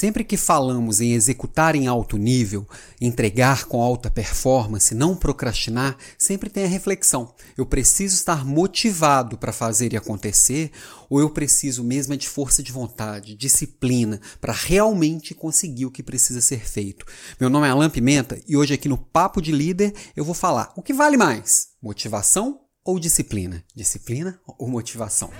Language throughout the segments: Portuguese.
Sempre que falamos em executar em alto nível, entregar com alta performance, não procrastinar, sempre tem a reflexão: eu preciso estar motivado para fazer e acontecer, ou eu preciso mesmo é de força de vontade, disciplina, para realmente conseguir o que precisa ser feito. Meu nome é Alan Pimenta e hoje aqui no Papo de Líder eu vou falar o que vale mais: motivação ou disciplina? Disciplina ou motivação?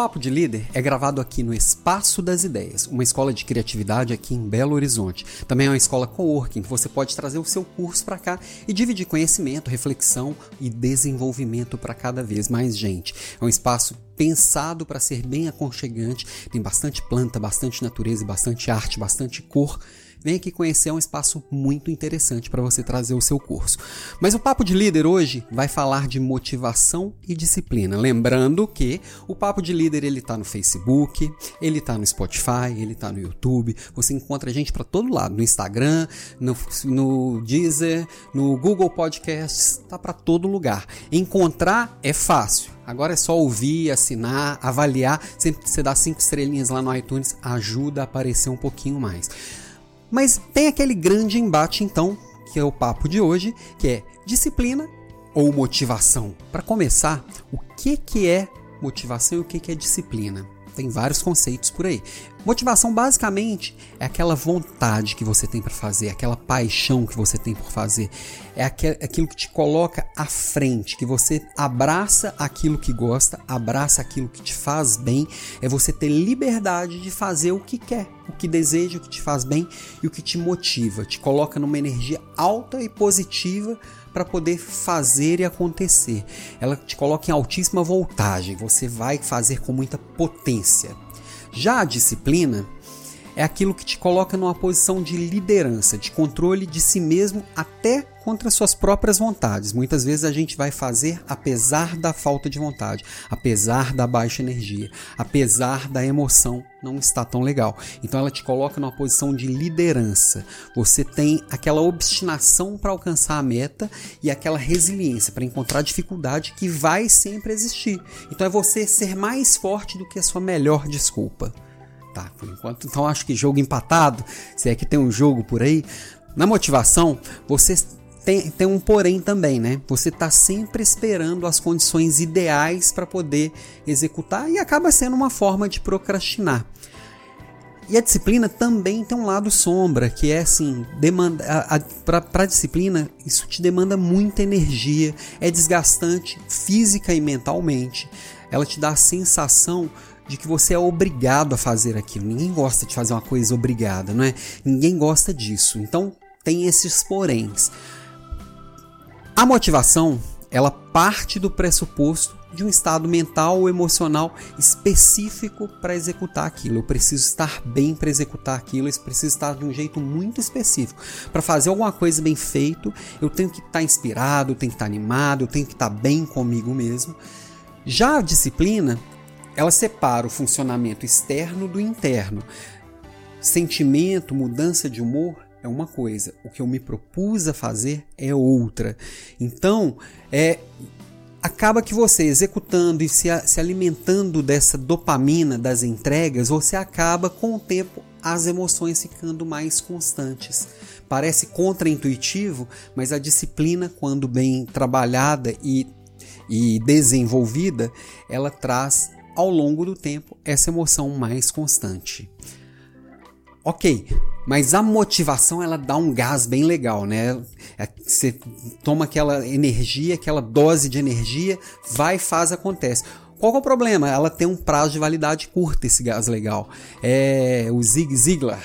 Papo de Líder é gravado aqui no Espaço das Ideias, uma escola de criatividade aqui em Belo Horizonte. Também é uma escola coworking que você pode trazer o seu curso para cá e dividir conhecimento, reflexão e desenvolvimento para cada vez mais gente. É um espaço pensado para ser bem aconchegante, tem bastante planta, bastante natureza, bastante arte, bastante cor Vem aqui conhecer é um espaço muito interessante para você trazer o seu curso. Mas o Papo de Líder hoje vai falar de motivação e disciplina. Lembrando que o Papo de Líder ele está no Facebook, ele está no Spotify, ele está no YouTube. Você encontra a gente para todo lado, no Instagram, no, no Deezer, no Google Podcasts, tá para todo lugar. Encontrar é fácil. Agora é só ouvir, assinar, avaliar. Sempre que você dá cinco estrelinhas lá no iTunes, ajuda a aparecer um pouquinho mais. Mas tem aquele grande embate, então, que é o papo de hoje, que é disciplina ou motivação. Para começar, o que, que é motivação e o que, que é disciplina? Tem vários conceitos por aí. Motivação basicamente é aquela vontade que você tem para fazer, aquela paixão que você tem por fazer, é aquilo que te coloca à frente, que você abraça aquilo que gosta, abraça aquilo que te faz bem, é você ter liberdade de fazer o que quer, o que deseja, o que te faz bem e o que te motiva, te coloca numa energia alta e positiva para poder fazer e acontecer. Ela te coloca em altíssima voltagem, você vai fazer com muita potência. Já a disciplina é aquilo que te coloca numa posição de liderança, de controle de si mesmo até contra suas próprias vontades. Muitas vezes a gente vai fazer apesar da falta de vontade, apesar da baixa energia, apesar da emoção não está tão legal. Então ela te coloca numa posição de liderança. Você tem aquela obstinação para alcançar a meta e aquela resiliência para encontrar dificuldade que vai sempre existir. Então é você ser mais forte do que a sua melhor desculpa. Por enquanto, então acho que jogo empatado, se é que tem um jogo por aí. Na motivação, você tem, tem um porém também, né? Você está sempre esperando as condições ideais para poder executar e acaba sendo uma forma de procrastinar. E a disciplina também tem um lado sombra, que é assim, demanda para a disciplina, isso te demanda muita energia, é desgastante física e mentalmente. Ela te dá a sensação de que você é obrigado a fazer aquilo. Ninguém gosta de fazer uma coisa obrigada, não é? Ninguém gosta disso. Então tem esses poréns. A motivação, ela parte do pressuposto de um estado mental ou emocional específico para executar aquilo. Eu preciso estar bem para executar aquilo, eu preciso estar de um jeito muito específico. Para fazer alguma coisa bem feito, eu tenho que estar inspirado, eu tenho que estar animado, eu tenho que estar bem comigo mesmo. Já a disciplina, ela separa o funcionamento externo do interno. Sentimento, mudança de humor é uma coisa, o que eu me propus a fazer é outra. Então, é acaba que você executando e se, se alimentando dessa dopamina das entregas, você acaba com o tempo as emoções ficando mais constantes. Parece contraintuitivo, mas a disciplina, quando bem trabalhada e, e desenvolvida, ela traz ao longo do tempo essa emoção mais constante. Ok, mas a motivação ela dá um gás bem legal, né? É, você toma aquela energia, aquela dose de energia, vai, faz, acontece. Qual é o problema? Ela tem um prazo de validade curto, esse gás legal. É o Zig Ziglar,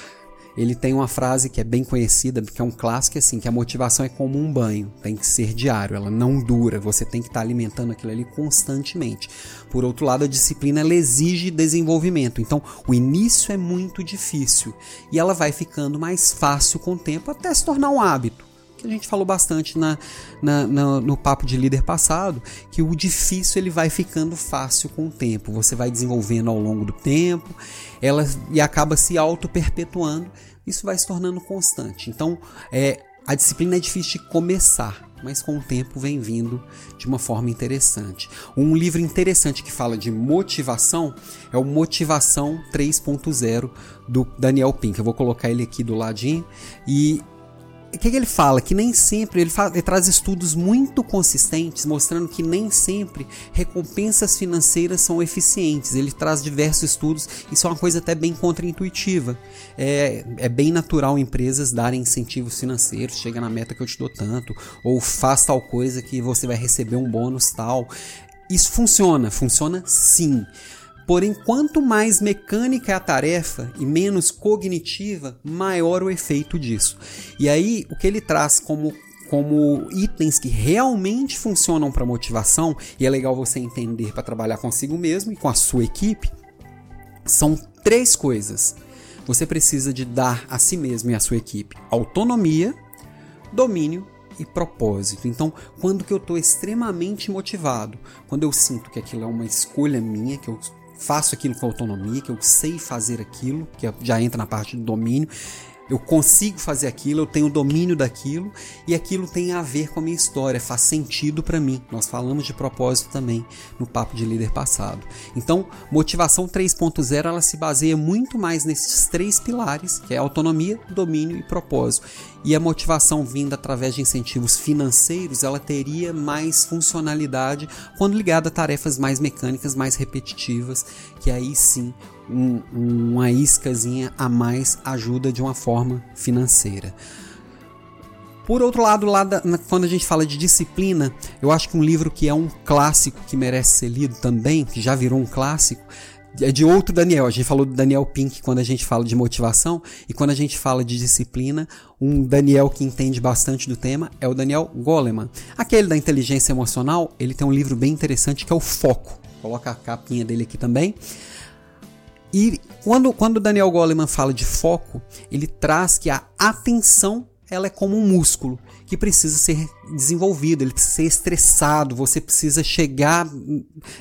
ele tem uma frase que é bem conhecida, que é um clássico assim, que a motivação é como um banho, tem que ser diário, ela não dura, você tem que estar alimentando aquilo ali constantemente. Por outro lado, a disciplina ela exige desenvolvimento, então o início é muito difícil e ela vai ficando mais fácil com o tempo até se tornar um hábito que a gente falou bastante na, na, na, no papo de líder passado, que o difícil ele vai ficando fácil com o tempo. Você vai desenvolvendo ao longo do tempo, ela e acaba se auto perpetuando. Isso vai se tornando constante. Então, é, a disciplina é difícil de começar, mas com o tempo vem vindo de uma forma interessante. Um livro interessante que fala de motivação é o Motivação 3.0 do Daniel Pink. Eu vou colocar ele aqui do ladinho e o que, que, ele fala? Que nem sempre, ele, fala, ele, traz estudos muito consistentes, mostrando que nem sempre recompensas financeiras são eficientes. Ele traz diversos estudos, isso é uma coisa até bem contraintuitiva. É, é bem natural empresas darem incentivos financeiros, chega na meta que eu te dou tanto, ou faz tal coisa que você vai receber um bônus tal. Isso funciona, funciona sim. Porém, quanto mais mecânica é a tarefa e menos cognitiva, maior o efeito disso. E aí, o que ele traz como como itens que realmente funcionam para motivação, e é legal você entender para trabalhar consigo mesmo e com a sua equipe, são três coisas. Você precisa de dar a si mesmo e à sua equipe autonomia, domínio e propósito. Então, quando que eu estou extremamente motivado, quando eu sinto que aquilo é uma escolha minha, que eu faço aquilo com autonomia, que eu sei fazer aquilo, que já entra na parte do domínio. Eu consigo fazer aquilo, eu tenho domínio daquilo e aquilo tem a ver com a minha história, faz sentido para mim. Nós falamos de propósito também no papo de líder passado. Então, motivação 3.0 ela se baseia muito mais nesses três pilares, que é autonomia, domínio e propósito e a motivação vinda através de incentivos financeiros, ela teria mais funcionalidade quando ligada a tarefas mais mecânicas, mais repetitivas, que aí sim um, uma iscazinha a mais ajuda de uma forma financeira. Por outro lado, da, quando a gente fala de disciplina, eu acho que um livro que é um clássico que merece ser lido também, que já virou um clássico, é de outro Daniel. A gente falou do Daniel Pink quando a gente fala de motivação e quando a gente fala de disciplina, um Daniel que entende bastante do tema é o Daniel Goleman. Aquele da inteligência emocional, ele tem um livro bem interessante que é o Foco. Coloca a capinha dele aqui também. E quando, quando Daniel Goleman fala de foco, ele traz que a atenção ela é como um músculo que precisa ser desenvolvido, ele precisa ser estressado, você precisa chegar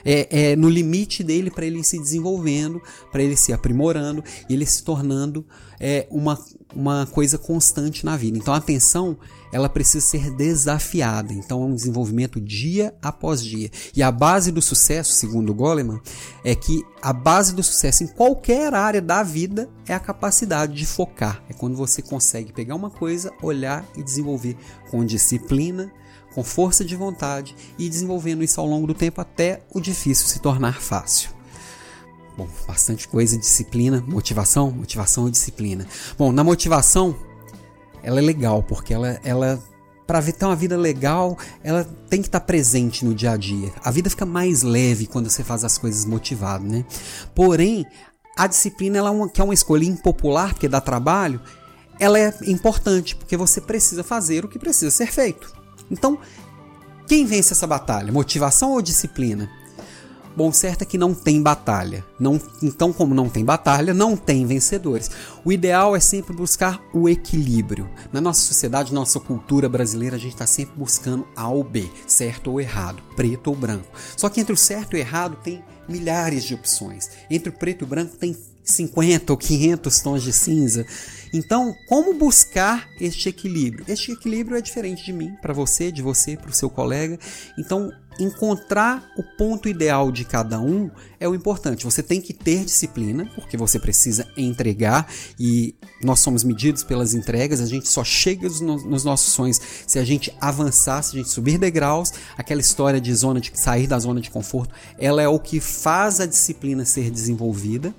é, é, no limite dele para ele se desenvolvendo, para ele se aprimorando e ele se tornando é, uma, uma coisa constante na vida. Então a atenção ela precisa ser desafiada. Então é um desenvolvimento dia após dia. E a base do sucesso, segundo Goleman, é que a base do sucesso em qualquer área da vida é a capacidade de focar. É quando você consegue pegar uma coisa, olhar e desenvolver com disciplina, com força de vontade e desenvolvendo isso ao longo do tempo até o difícil se tornar fácil. Bom, bastante coisa, disciplina, motivação, motivação e disciplina. Bom, na motivação, ela é legal, porque ela, ela para ter uma vida legal, ela tem que estar tá presente no dia a dia. A vida fica mais leve quando você faz as coisas motivado, né? Porém, a disciplina, ela é uma, que é uma escolha impopular, porque dá trabalho, ela é importante, porque você precisa fazer o que precisa ser feito. Então, quem vence essa batalha? Motivação ou disciplina? Bom, certo é que não tem batalha. Não, então, como não tem batalha, não tem vencedores. O ideal é sempre buscar o equilíbrio. Na nossa sociedade, nossa cultura brasileira, a gente está sempre buscando A ou B, certo ou errado, preto ou branco. Só que entre o certo e o errado tem milhares de opções. Entre o preto e o branco tem 50 ou 500 tons de cinza. Então, como buscar este equilíbrio? Este equilíbrio é diferente de mim, para você, de você, para o seu colega. Então, encontrar o ponto ideal de cada um é o importante. Você tem que ter disciplina, porque você precisa entregar e nós somos medidos pelas entregas. A gente só chega nos nossos sonhos se a gente avançar, se a gente subir degraus. Aquela história de zona de sair da zona de conforto, ela é o que faz a disciplina ser desenvolvida.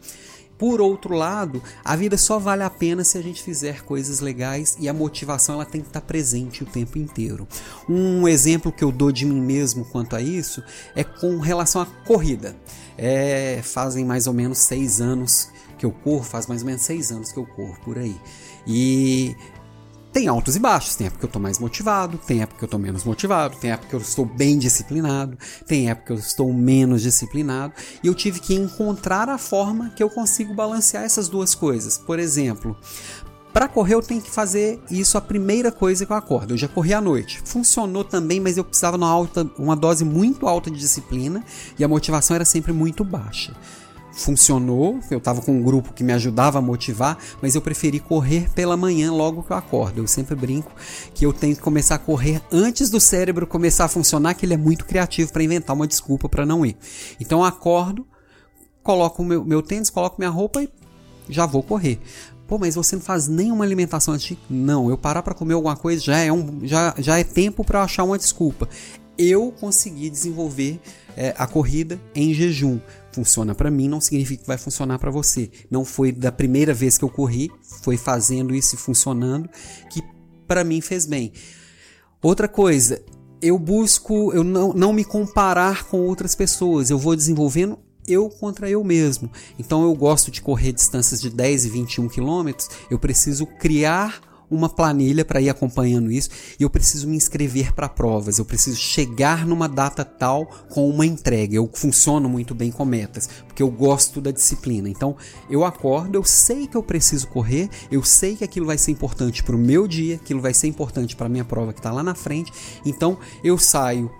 Por outro lado, a vida só vale a pena se a gente fizer coisas legais e a motivação ela tem que estar presente o tempo inteiro. Um exemplo que eu dou de mim mesmo quanto a isso é com relação à corrida. É, fazem mais ou menos seis anos que eu corro, faz mais ou menos seis anos que eu corro por aí. E tem altos e baixos, tem época que eu estou mais motivado, tem época que eu estou menos motivado, tem época que eu estou bem disciplinado, tem época que eu estou menos disciplinado, e eu tive que encontrar a forma que eu consigo balancear essas duas coisas. Por exemplo, para correr eu tenho que fazer isso a primeira coisa que eu acordo. Eu já corri à noite. Funcionou também, mas eu precisava uma, alta, uma dose muito alta de disciplina e a motivação era sempre muito baixa funcionou, eu estava com um grupo que me ajudava a motivar, mas eu preferi correr pela manhã logo que eu acordo. Eu sempre brinco que eu tenho que começar a correr antes do cérebro começar a funcionar, que ele é muito criativo para inventar uma desculpa para não ir. Então eu acordo, coloco meu, meu tênis, coloco minha roupa e já vou correr. Pô, mas você não faz nenhuma alimentação antes. Não, eu parar para comer alguma coisa já é, um, já, já é tempo para achar uma desculpa. Eu consegui desenvolver é, a corrida em jejum funciona para mim não significa que vai funcionar para você. Não foi da primeira vez que eu corri, foi fazendo isso e funcionando que para mim fez bem. Outra coisa, eu busco eu não, não me comparar com outras pessoas, eu vou desenvolvendo eu contra eu mesmo. Então eu gosto de correr distâncias de 10 e 21 quilômetros, eu preciso criar uma planilha para ir acompanhando isso e eu preciso me inscrever para provas, eu preciso chegar numa data tal com uma entrega. Eu funciono muito bem com metas, porque eu gosto da disciplina. Então, eu acordo, eu sei que eu preciso correr, eu sei que aquilo vai ser importante para o meu dia, aquilo vai ser importante para a minha prova que está lá na frente. Então, eu saio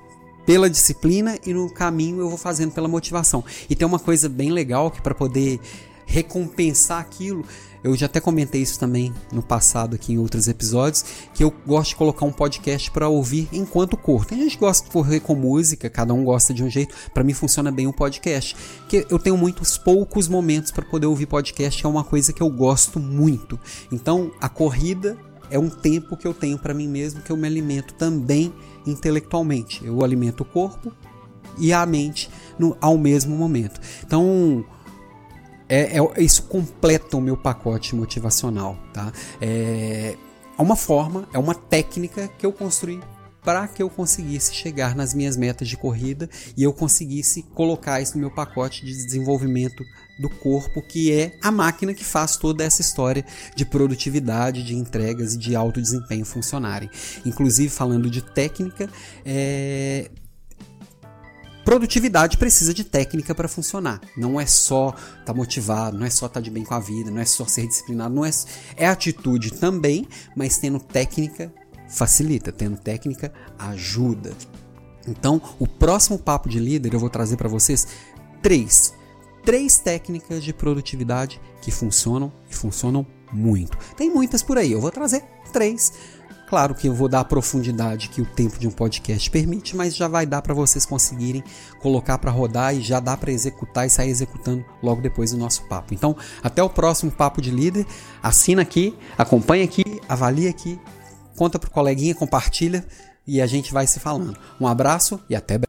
pela disciplina e no caminho eu vou fazendo pela motivação. E tem uma coisa bem legal que para poder recompensar aquilo, eu já até comentei isso também no passado aqui em outros episódios, que eu gosto de colocar um podcast para ouvir enquanto corro. Tem gente que gosta de correr com música, cada um gosta de um jeito. Para mim funciona bem o podcast, que eu tenho muitos poucos momentos para poder ouvir podcast, é uma coisa que eu gosto muito. Então, a corrida é um tempo que eu tenho para mim mesmo que eu me alimento também intelectualmente. Eu alimento o corpo e a mente no, ao mesmo momento. Então, é, é, isso completa o meu pacote motivacional, tá? É, é uma forma, é uma técnica que eu construí para que eu conseguisse chegar nas minhas metas de corrida e eu conseguisse colocar isso no meu pacote de desenvolvimento do corpo, que é a máquina que faz toda essa história de produtividade, de entregas e de alto desempenho funcionarem. Inclusive, falando de técnica, é, Produtividade precisa de técnica para funcionar. Não é só estar tá motivado, não é só estar tá de bem com a vida, não é só ser disciplinado, não é é atitude também, mas tendo técnica facilita, tendo técnica ajuda. Então, o próximo papo de líder eu vou trazer para vocês três, três técnicas de produtividade que funcionam e funcionam muito. Tem muitas por aí, eu vou trazer três Claro que eu vou dar a profundidade que o tempo de um podcast permite, mas já vai dar para vocês conseguirem colocar para rodar e já dá para executar e sair executando logo depois do nosso papo. Então, até o próximo papo de líder. Assina aqui, acompanha aqui, avalia aqui, conta pro coleguinha, compartilha e a gente vai se falando. Um abraço e até breve.